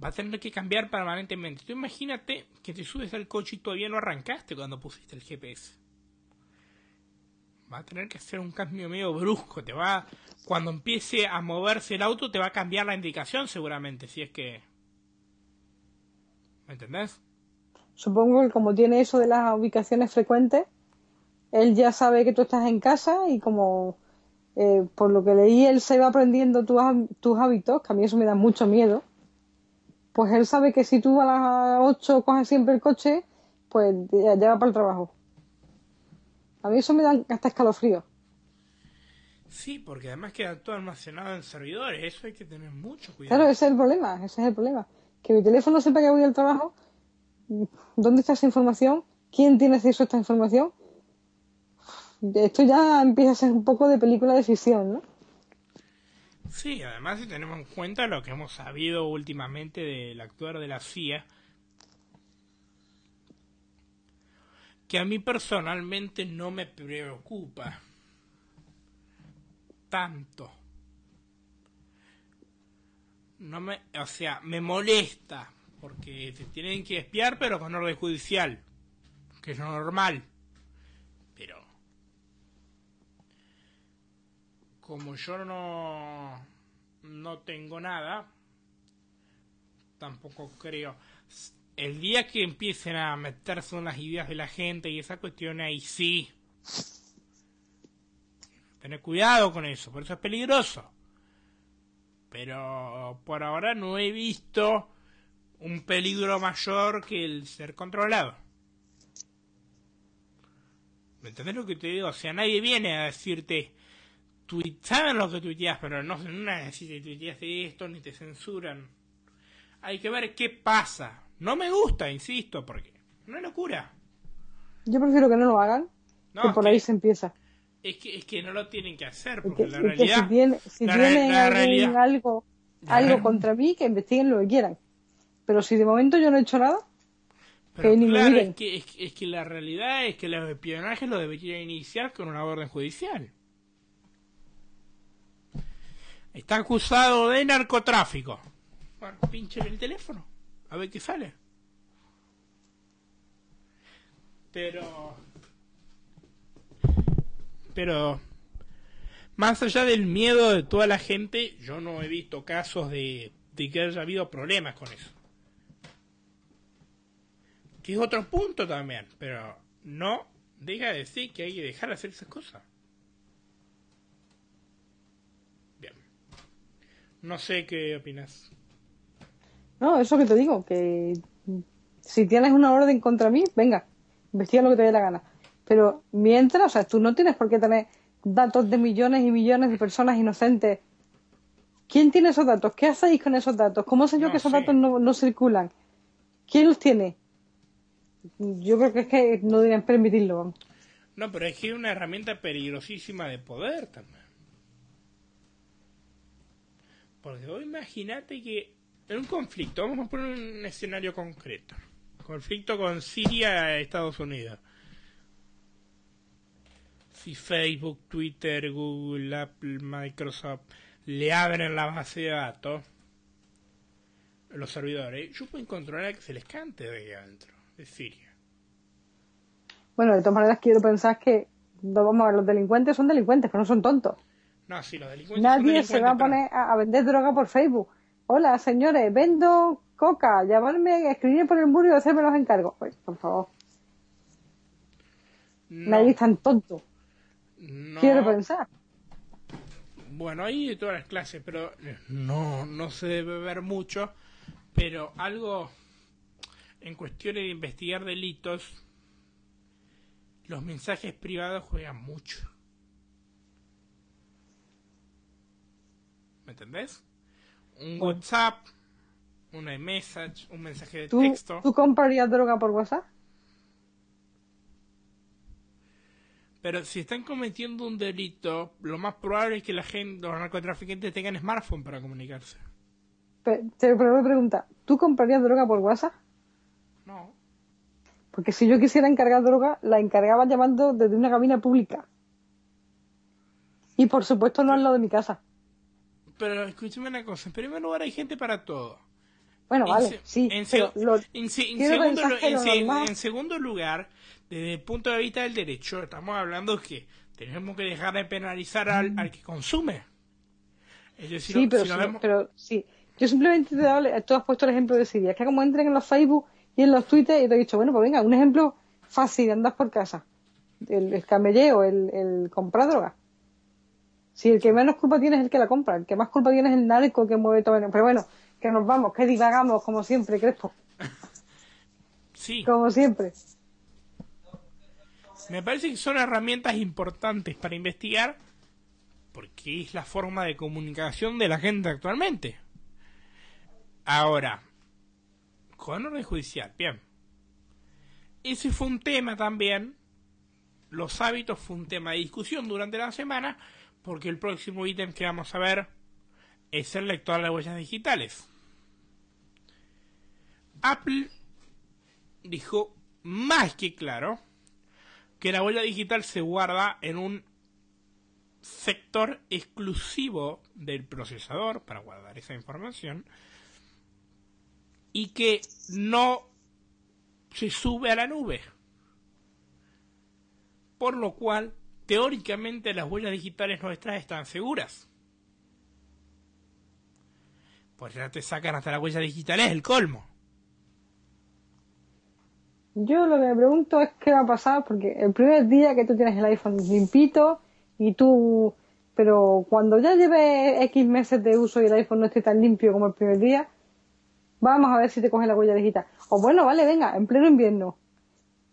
Va a tener que cambiar permanentemente. Tú imagínate que te subes al coche y todavía no arrancaste cuando pusiste el GPS. Va a tener que hacer un cambio medio brusco. Te va, cuando empiece a moverse el auto, te va a cambiar la indicación seguramente. Si es que, ¿me entendés? Supongo que como tiene eso de las ubicaciones frecuentes, él ya sabe que tú estás en casa y como eh, por lo que leí él se va aprendiendo tus, tus hábitos, que a mí eso me da mucho miedo, pues él sabe que si tú a las 8 coges siempre el coche, pues ya, ya va para el trabajo. A mí eso me da hasta escalofrío. Sí, porque además queda todo almacenado en servidores. Eso hay que tener mucho cuidado. Claro, ese es el problema, ese es el problema. Que mi teléfono sepa que voy al trabajo, ¿dónde está esa información? ¿Quién tiene acceso a esta información? Esto ya empieza a ser un poco de película de ficción, ¿no? Sí, además si tenemos en cuenta lo que hemos sabido últimamente del actuar de la CIA, que a mí personalmente no me preocupa tanto. No me, o sea, me molesta porque te tienen que espiar pero con orden judicial, que es lo normal. Pero como yo no no tengo nada, tampoco creo. El día que empiecen a meterse en las ideas de la gente y esa cuestión ahí sí. Tener cuidado con eso, por eso es peligroso. Pero por ahora no he visto un peligro mayor que el ser controlado. ¿Me entendés lo que te digo? O sea, nadie viene a decirte, saben lo que tuiteas, pero no, no es decir que tuiteas de esto ni te censuran. Hay que ver qué pasa. No me gusta, insisto, porque no es locura. Yo prefiero que no lo hagan, No, que es por que- ahí se empieza. Es que, es que no lo tienen que hacer, porque que, la realidad... si, tiene, si la tienen la algún- realidad- algo, algo contra mí, que investiguen lo que quieran. Pero si de momento yo no he hecho nada, Pero que ni claro, es que, es, que- es que la realidad es que los espionajes lo deberían iniciar con una orden judicial. Está acusado de narcotráfico. Bueno, pinche el teléfono. A ver qué sale. Pero... Pero... Más allá del miedo de toda la gente, yo no he visto casos de, de que haya habido problemas con eso que es otro punto también, pero no deja de decir que hay que dejar de hacer esas cosas. Bien. No sé qué opinas. No, eso que te digo, que si tienes una orden contra mí, venga, investiga lo que te dé la gana. Pero mientras, o sea, tú no tienes por qué tener datos de millones y millones de personas inocentes. ¿Quién tiene esos datos? ¿Qué hacéis con esos datos? ¿Cómo sé yo No, que esos sí. datos no, no circulan? ¿Quién los tiene? Yo creo que es que no deberían permitirlo. vamos. No, pero es que es una herramienta peligrosísima de poder también. Porque hoy imagínate que en un conflicto, vamos a poner un escenario concreto. Conflicto con Siria Estados Unidos. Si Facebook, Twitter, Google, Apple, Microsoft le abren la base de datos, los servidores, ellos pueden controlar que se les cante de ahí adentro, de Siria. Bueno, de todas maneras quiero pensar que, no, vamos a ver, los delincuentes son delincuentes, pero no son tontos. No, sí, los delincuentes son Nadie se va a delincuentes, pero- poner a vender droga por Facebook. Hola, señores, vendo coca, llamarme, escribirme por el muro y hacerme los encargos. Pues, por favor, No, nadie es tan tonto. no. Quiero pensar. Bueno, hay de todas las clases, pero no, no se debe ver mucho. Pero algo en cuestiones de investigar delitos, los mensajes privados juegan mucho. ¿Me entendés? Un. WhatsApp, un iMessage, un mensaje de ¿Tú, texto. ¿Tú comprarías droga por WhatsApp? Pero si están cometiendo un delito, lo más probable es que la gente, los narcotraficantes tengan smartphone para comunicarse. Pe- Te pero me pregunta, ¿tú comprarías droga por WhatsApp? No. Porque si yo quisiera encargar droga, la encargaba llamando desde una cabina pública. Y por supuesto no al lado de mi casa. Pero escúchame una cosa, en primer lugar hay gente para todo. Bueno, En vale, sí, en, pero lo- segundo, en lugar, desde el punto de vista del derecho, estamos hablando que tenemos que dejar de penalizar al, al que consume. Es decir, sí, pero, si vemos- pero sí. Yo simplemente te he tú has puesto el ejemplo de Siria. Es que como entren en los Facebook y en los Twitter y te he dicho, bueno, pues venga, un ejemplo fácil de andar por casa. El, el camelleo, el, el comprar droga. Si el que menos culpa tiene es el que la compra, el que más culpa tiene es el narco que mueve todo. Pero bueno, que nos vamos, que divagamos como siempre, Crespo. sí, Como siempre. me parece que son herramientas importantes para investigar porque es la forma de comunicación de la gente actualmente. Ahora, con orden judicial, bien. Ese fue un tema también. Los hábitos fue un tema de discusión durante la semana porque el próximo ítem que vamos a ver es el lector de huellas digitales. Apple dijo más que claro que la huella digital se guarda en un sector exclusivo del procesador para guardar esa información y que no se sube a la nube. Por lo cual, teóricamente las huellas digitales nuestras están seguras. Pues ya te sacan hasta las huellas digitales, el colmo. Yo lo que me pregunto es qué va a pasar, porque el primer día que tú tienes el iPhone limpito y tú, pero cuando ya lleves X meses de uso y el iPhone no esté tan limpio como el primer día, vamos a ver si te coge la huella digital. O bueno, vale, venga, en pleno invierno,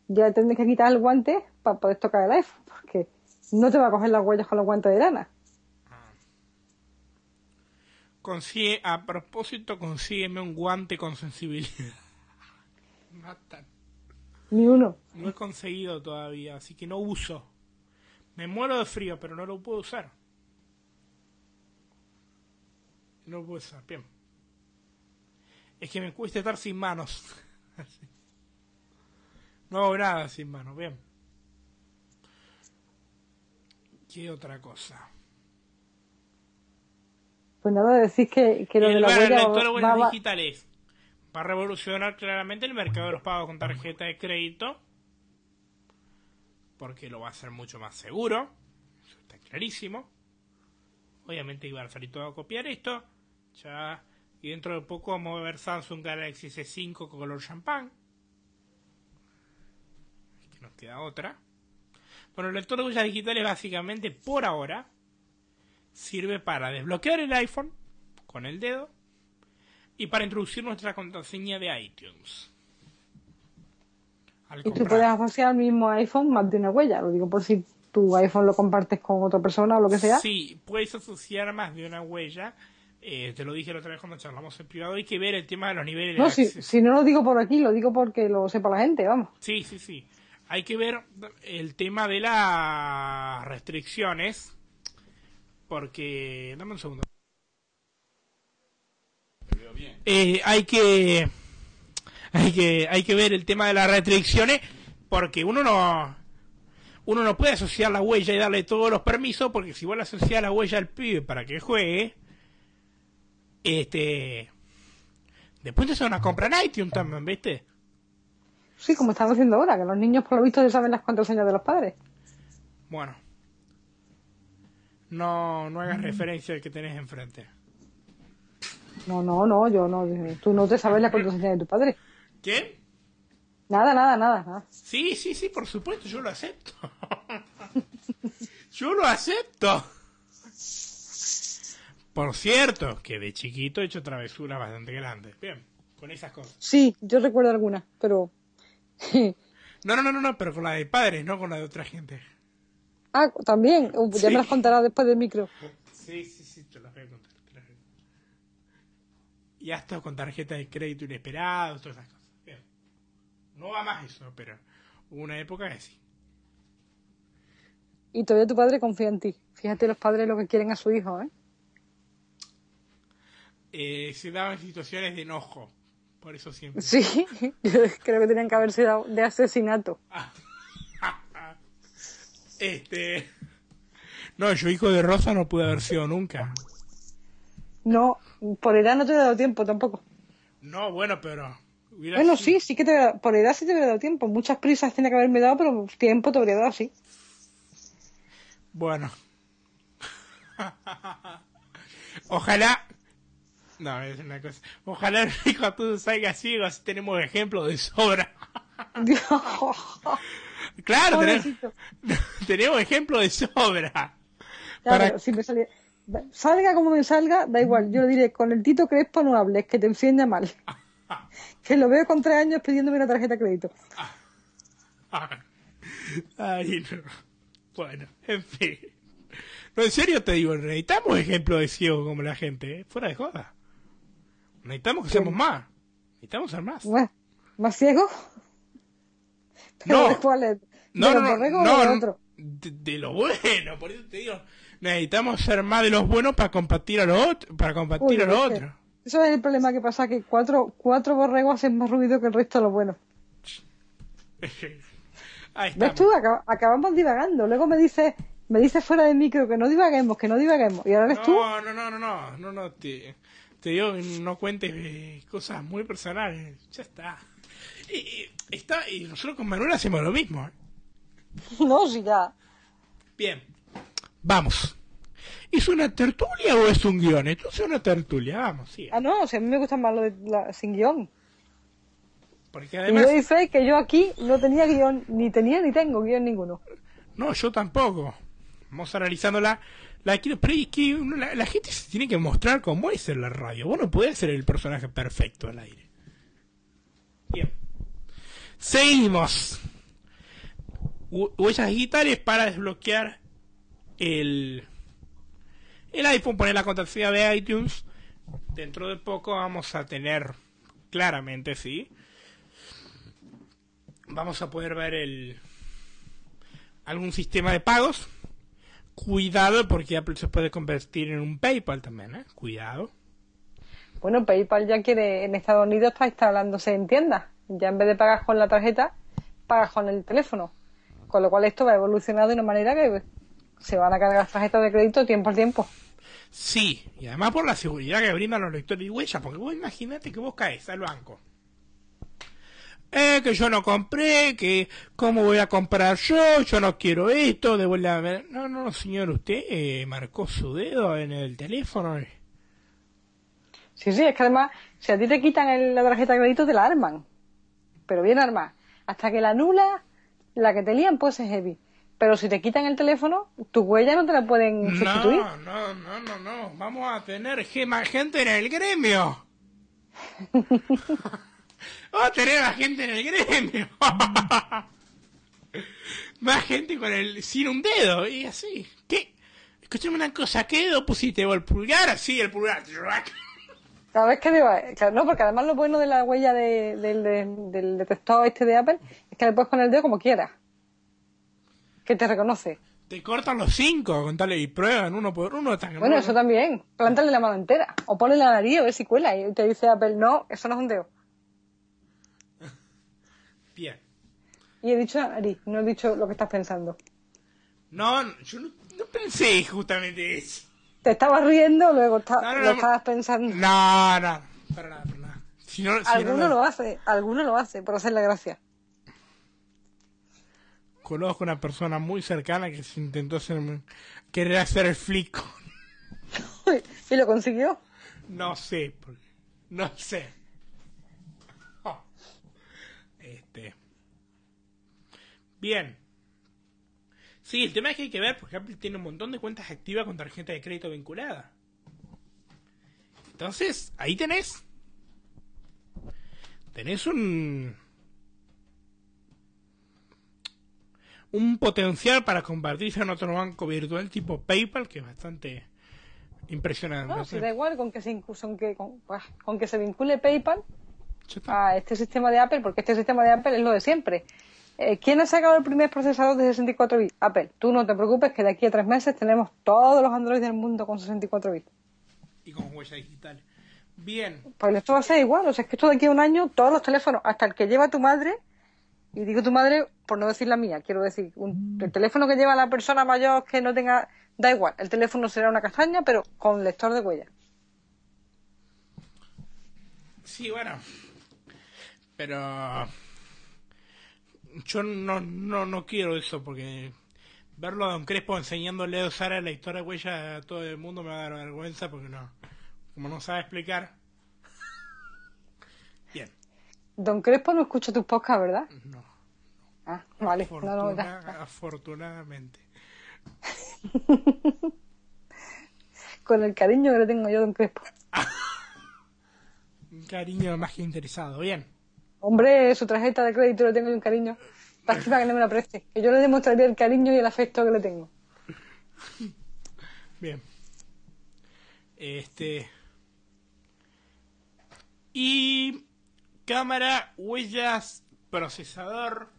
ya tendrás que quitar el guante para poder tocar el iPhone, no te va a coger las huellas con los guantes de lana. Consigue, a propósito, consígueme un guante con sensibilidad. Matan. Ni uno. No he conseguido todavía, así que no uso. Me muero de frío, pero no lo puedo usar. No lo puedo usar, bien. Es que me cuesta estar sin manos. No hago nada sin manos, bien. ¿Qué otra cosa? Pues nada, decís que, que lo de el, la lector de huellas va- digitales va a revolucionar claramente el mercado de los pagos con tarjeta de crédito porque lo va a hacer mucho más seguro eso está clarísimo. Obviamente iba a salir todo a copiar esto ya y dentro de poco vamos a ver Samsung Galaxy S5 con color champán. Es que nos queda otra bueno el lector de huellas digitales básicamente por ahora sirve para desbloquear el iPhone con el dedo y para introducir nuestra contraseña de iTunes. Al Y tú puedes asociar al mismo iPhone más de una huella. Lo digo por si tu iPhone lo compartes con otra persona o lo que sea. Sí, puedes asociar más de una huella. Eh, te lo dije la otra vez cuando charlamos en privado. Hay que ver el tema de los niveles de No, si, acceso. si no lo digo por aquí, lo digo porque lo sepa la gente, vamos. Sí, sí, sí. Hay que ver el tema de las restricciones. Porque. Dame un segundo. Eh, hay que. Hay que, hay que ver el tema de las restricciones. Porque uno no. Uno no puede asociar la huella y darle todos los permisos. Porque si vos le asocias la huella al pibe para que juegue. Este. Después te hace una compra en iTunes también, ¿viste? Sí, como estamos haciendo ahora, que los niños por lo visto ya saben las contraseñas de los padres. Bueno. No, no hagas referencia al que tenés enfrente. No, no, no, yo no. Tú no te sabes la contraseña de tu padre. ¿Quién? Nada, nada, nada, nada. Sí, sí, sí, por supuesto, yo lo acepto. yo lo acepto. Por cierto, que de chiquito he hecho travesuras bastante grandes. Bien, con esas cosas. Sí, yo recuerdo algunas, pero No, no, no, no, no, pero con la de padres, no con la de otra gente. Ah, también. Uh, ya Sí. me las contarás después del micro. Sí, sí, sí, te las voy a contar. te las voy a contar. Y hasta con tarjeta de crédito inesperado, todas esas cosas. Bien. No va más eso, pero hubo una época que sí. Y todavía tu padre confía en ti. Fíjate los padres lo que quieren a su hijo, ¿eh? Eh, se daban situaciones de enojo. Por eso siempre. Sí, yo creo que tenían que haber sido de asesinato. Este. No, yo hijo de Rosa no pude haber sido nunca. No, por edad no te he dado tiempo tampoco. No, bueno, pero. hubiera Bueno, sido- sí, sí que te hubiera- por edad sí te hubiera dado tiempo. Muchas prisas tiene que haberme dado, pero tiempo te habría dado, sí. Bueno. Ojalá. No, es una cosa. Ojalá el hijo tú salga ciego, así tenemos ejemplos de sobra. Claro, tenemos, tenemos ejemplos de sobra. Para- pero si me sale- Salga como me salga, da igual. Yo diré, con el Tito Crespo no hables, que te enciende mal. que lo veo con tres años pidiéndome una tarjeta de crédito. Ay, no. Bueno, en fin. No, en serio te digo, necesitamos ejemplos de ciego como la gente, ¿eh? fuera de joda. Necesitamos que seamos más. Necesitamos ser más. ¿Más ciego? ¿Pero No. de cuál es? ¿De No, los no, no, no, de no, otro? de, de lo bueno, por eso te digo, necesitamos ser más de los buenos para combatir a los otros, para combatir Uy, a los otros. Eso es el problema que pasa, que cuatro, cuatro borregos hacen más ruido que el resto de los buenos. Ahí ¿Ves tú? Acab- acabamos divagando. Luego me dices me dices fuera de micro que no divaguemos, que no divaguemos. Y ahora eres tú. No, no, no, no, no, no, no, te, te digo que no cuentes eh, cosas muy personales, ya está. Y, y- está, y nosotros con Manuel hacemos lo mismo. ¿eh? No, si ya. Bien, vamos. ¿Es una tertulia o es un guion? Esto es una tertulia, vamos, sí. Ah, no, a mí me gusta más lo de la, sin guion. Porque Y además, yo doy fe que yo aquí no tenía guion, ni tenía ni tengo guion ninguno. no, yo tampoco. Vamos analizando la... la pero es que la, gente se tiene que mostrar cómo es en la radio. Vos no podés ser el personaje perfecto al aire. Bien. Seguimos. Hu- Huellas digitales para desbloquear el, el iPhone, poner la contraseña de iTunes. Dentro de poco vamos a tener, claramente sí, vamos a poder ver el algún sistema de pagos. Cuidado porque Apple se puede convertir en un PayPal también, ¿eh? Cuidado. Bueno, PayPal ya quiere, en Estados Unidos está instalándose en tiendas. Ya en vez de pagar con la tarjeta, pagas con el teléfono. Con lo cual esto va a evolucionar de una manera que se van a cargar las tarjetas de crédito tiempo al tiempo. Sí, y además por la seguridad que brindan los lectores de huella, porque vos imagínate que vos caes al banco. Eh, que yo no compré, que cómo voy a comprar yo, yo no quiero esto, devuélvame. No, no, señor, usted eh, marcó su dedo en el teléfono. Sí, sí, es que además, si a ti te quitan el- la tarjeta de crédito, te la arman. Pero bien armada. Hasta que la anula, la que te lían, pues es heavy. Pero si te quitan el teléfono, tu huella no te la pueden sustituir. No, no, no, no, no, vamos a tener más gente en el gremio. Vamos a tener más gente en el gremio. más gente con el sin un dedo y así. ¿Qué? Escúchame una cosa, ¿qué dedo pusiste vos? ¿El pulgar? Sí, el pulgar. Vez que digo, claro, no, porque además lo bueno de la huella de- del, de- del detector este de Apple es que le puedes poner el dedo como quieras. Que te reconoce. Te cortan los cinco, contale y prueban uno por uno. hasta que Bueno, no- eso también. Plántale la mano entera. O ponle la nariz a ver si cuela. Y te dice Apple, no, eso no es un dedo. Bien. Y he dicho nariz, no he dicho lo que estás pensando. No, yo no, no pensé justamente eso. Te estabas riendo, luego está- No, no, lo estabas pensando. No, no, para nada, para nada. Si no, si no, alguno no- lo hace, alguno lo hace, por hacer la gracia. Conozco una persona muy cercana que se intentó hacer, querer hacer el flick. y lo consiguió. No sé, no sé. Oh. Este. Bien. Sí, el tema es que hay que ver, porque Apple tiene un montón de cuentas activas con tarjeta de crédito vinculada. Entonces, ahí tenés. Tenés un. un potencial para convertirse en otro banco virtual tipo PayPal que es bastante impresionante. No, si da igual con que se, con que, con, con que se vincule PayPal a este sistema de Apple, porque este sistema de Apple es lo de siempre. Eh, ¿Quién ha sacado el primer procesador de 64 bits? Apple. Tú no te preocupes que de aquí a tres meses tenemos todos los Android del mundo con 64 bits. Y con huella digital. Bien, Pues esto va a ser igual, o sea, es que esto de aquí a un año, todos los teléfonos, hasta el que lleva tu madre, y digo tu madre por no decir la mía, quiero decir, un- el teléfono que lleva la persona mayor que no tenga, da igual, el teléfono será una castaña, pero con lector de huella. sí, bueno. Pero yo no, no, no quiero eso porque verlo a Don Crespo enseñándole a usar el lector de huella a todo el mundo me va a dar vergüenza porque no, como no sabe explicar. Bien, Don Crespo no escucha tus podcasts, ¿verdad? no. Ah, vale, no, no, afortunadamente. con el cariño que le tengo yo a Don Crespo. Un cariño más que interesado. Bien. Hombre, su tarjeta de crédito le tengo yo un cariño. Para que no me la preste. Que yo le demostraría el cariño y el afecto que le tengo. Bien. Este. Y. Cámara, huellas, procesador.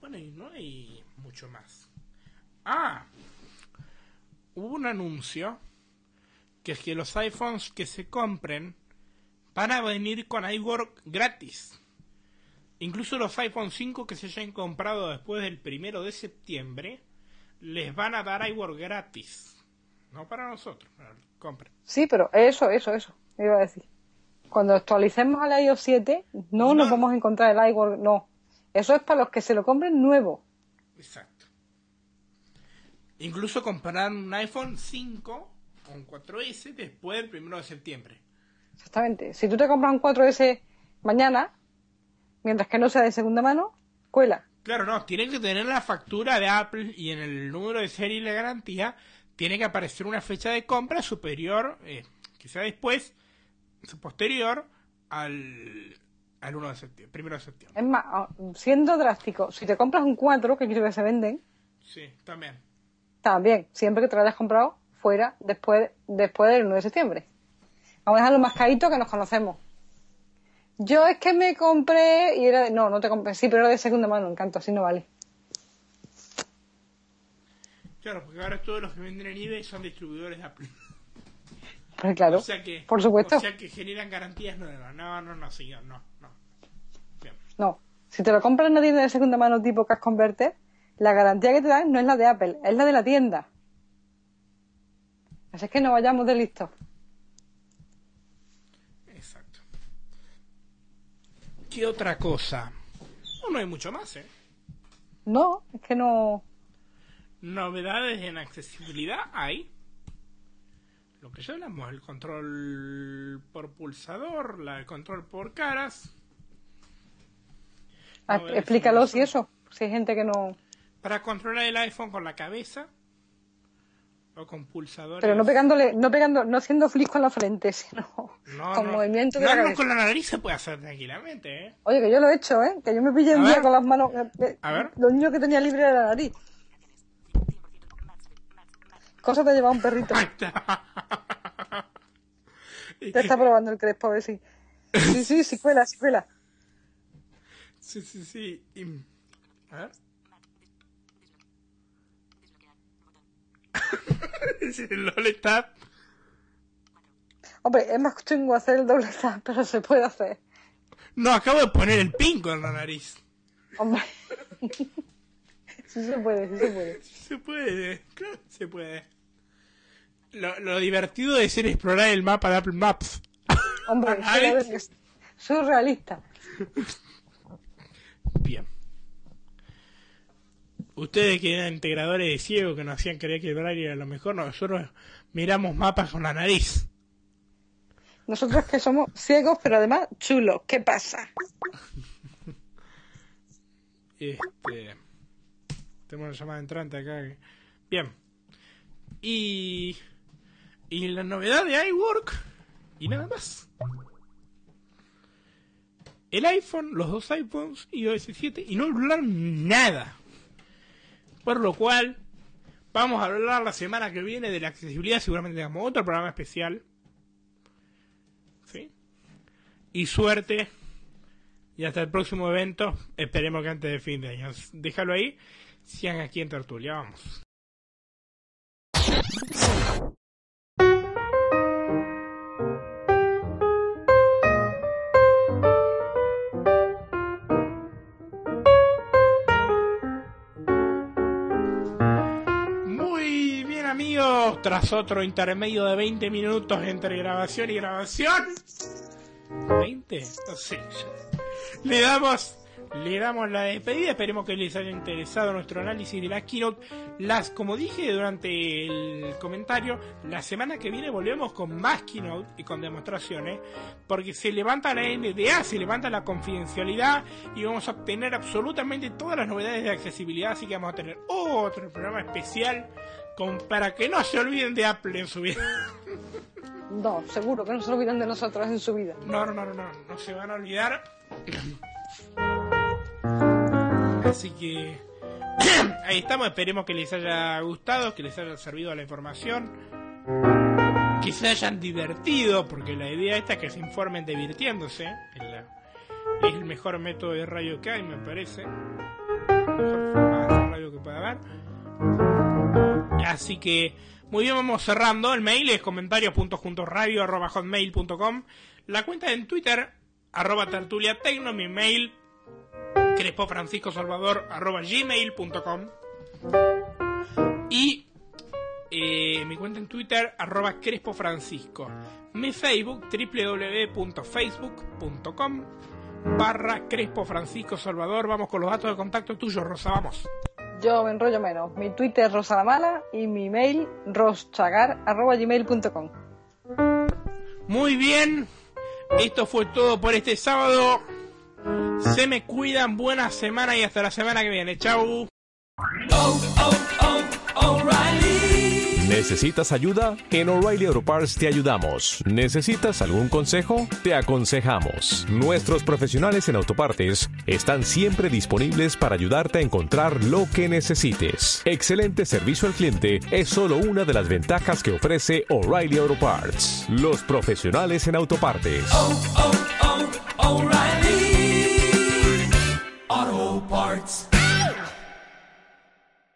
Bueno, y no hay mucho más. Ah. Hubo un anuncio. Que es que los iPhones que se compren van a venir con iWork gratis. Incluso los iPhone 5 que se hayan comprado después del primero de septiembre les van a dar iWork gratis. No para nosotros, compren. Sí, pero eso, eso, eso, iba a decir. Cuando actualicemos al iOS 7, no, nos No. vamos a encontrar el iWork, no. Eso es para los que se lo compren nuevo. Exacto. Incluso comprar un iPhone 5 o un 4S después del primero de septiembre. Exactamente. Si tú te compras un 4S mañana, mientras que no sea de segunda mano, cuela. Claro, no, tienen que tener la factura de Apple y en el número de serie y la garantía tiene que aparecer una fecha de compra superior, eh, sea después, posterior al, al 1 de septiembre, primero de septiembre. Es más, ah, siendo drástico, si te compras un 4, que creo que se venden, Sí, también. también, siempre que te lo hayas comprado fuera después, después del 1 de septiembre. Vamos a dejarlo más caído que nos conocemos. Yo es que me compré y era de... No, no te compré, sí, pero era de segunda mano, encanto, así no vale. Claro, porque ahora todos los que venden en eBay son distribuidores de Apple. Pues claro, O sea que, por supuesto. O sea que generan garantías nuevas. No, no, no, señor, no, no. Bien. No, si te lo compras en una tienda de segunda mano tipo Cash Converter, la garantía que te dan no es la de Apple, es la de la tienda. Así es que no vayamos de listos. Exacto. ¿Qué otra cosa? No, no hay mucho más, ¿eh? No, es que no... Novedades en accesibilidad hay. Lo que ya hablamos, el control por pulsador, la, el control por caras. Ah, explícalo si eso, si hay gente que no... Para controlar el iPhone con la cabeza. O con pulsadores. Pero no pegándole, no pegando, no haciendo flick con la frente, sino No, con no. movimiento de No, la no, cabeza. con la nariz se puede hacer tranquilamente, ¿eh? Oye, que yo lo he hecho, ¿eh? Que yo me pillé A un día con las manos... eh, eh, A ver. Lo único que tenía libre era la nariz. Cosa de llevar un perrito. Ahí está. Probando el crespo, a ver si... Sí, sí, sí cuela, sí cuela. Sí, sí, sí. A ver. El LOL está. Hombre, es más chungo hacer el doble tap, pero se puede hacer. No, acabo de poner el pin con la nariz. Hombre. sí se puede, sí se puede. Se puede, claro que se puede. Lo, lo divertido de ser explorar el mapa de Apple Maps. Hombre, surrealista. Bien. Ustedes que eran integradores de ciego que nos hacían creer que el braille era lo mejor, nosotros miramos mapas con la nariz. Nosotros que somos ciegos, pero además chulos. ¿Qué pasa? Este. Tenemos una llamada entrante acá. Bien. Y. Y la novedad de iWork. Y nada más. El iPhone, los dos iPhones y OS 7. Y no hablaron nada. Por lo cual, vamos a hablar la semana que viene de la accesibilidad. Seguramente tengamos otro programa especial. ¿Sí? Y suerte. Y hasta el próximo evento. Esperemos que antes de fin de año. Déjalo ahí. Sigan aquí en Tertulia. Vamos. Tras otro intermedio de 20 minutos entre grabación y grabación. ¿20? No sé. Le damos, le damos la despedida, esperemos que les haya interesado nuestro análisis de la keynote. Las, como dije durante el comentario, la semana que viene volvemos con más keynote y con demostraciones, porque se levanta la NDA, se levanta la confidencialidad y vamos a obtener absolutamente todas las novedades de accesibilidad, así que vamos a tener otro programa especial con, para que no se olviden de Apple en su vida. No, seguro que no se olvidan de nosotros en su vida. No, no, no, no, no, no se van a olvidar. Así que ahí estamos, esperemos que les haya gustado, que les haya servido la información, que se hayan divertido, porque la idea esta es que se informen divirtiéndose, es, el mejor método de radio que hay, me parece, la mejor forma de radio que pueda haber. Así que, muy bien, vamos cerrando. El mail es comentarios.juntoradio.hotmail.com La cuenta en Twitter, arroba tertulia tecno, mi mail, crespofranciscosalvador, arroba gmail.com Y eh, mi cuenta en Twitter, arroba crespofrancisco. Mi Facebook, www.facebook.com barra Crespo Francisco Salvador. Vamos con los datos de contacto tuyos, Rosa, vamos. Yo me enrollo menos. Mi Twitter es rosalamala y mi mail roschagar.gmail.com Muy bien, esto fue todo por este sábado. Se me cuidan, buena semana y hasta la semana que viene. Chau. oh, oh, O'Reilly. ¿Necesitas ayuda? En O'Reilly Auto Parts te ayudamos. ¿Necesitas algún consejo? Te aconsejamos. Nuestros profesionales en autopartes están siempre disponibles para ayudarte a encontrar lo que necesites. Excelente servicio al cliente es solo una de las ventajas que ofrece O'Reilly Auto Parts. Los profesionales en autopartes. oh, oh, O'Reilly. Auto Parts.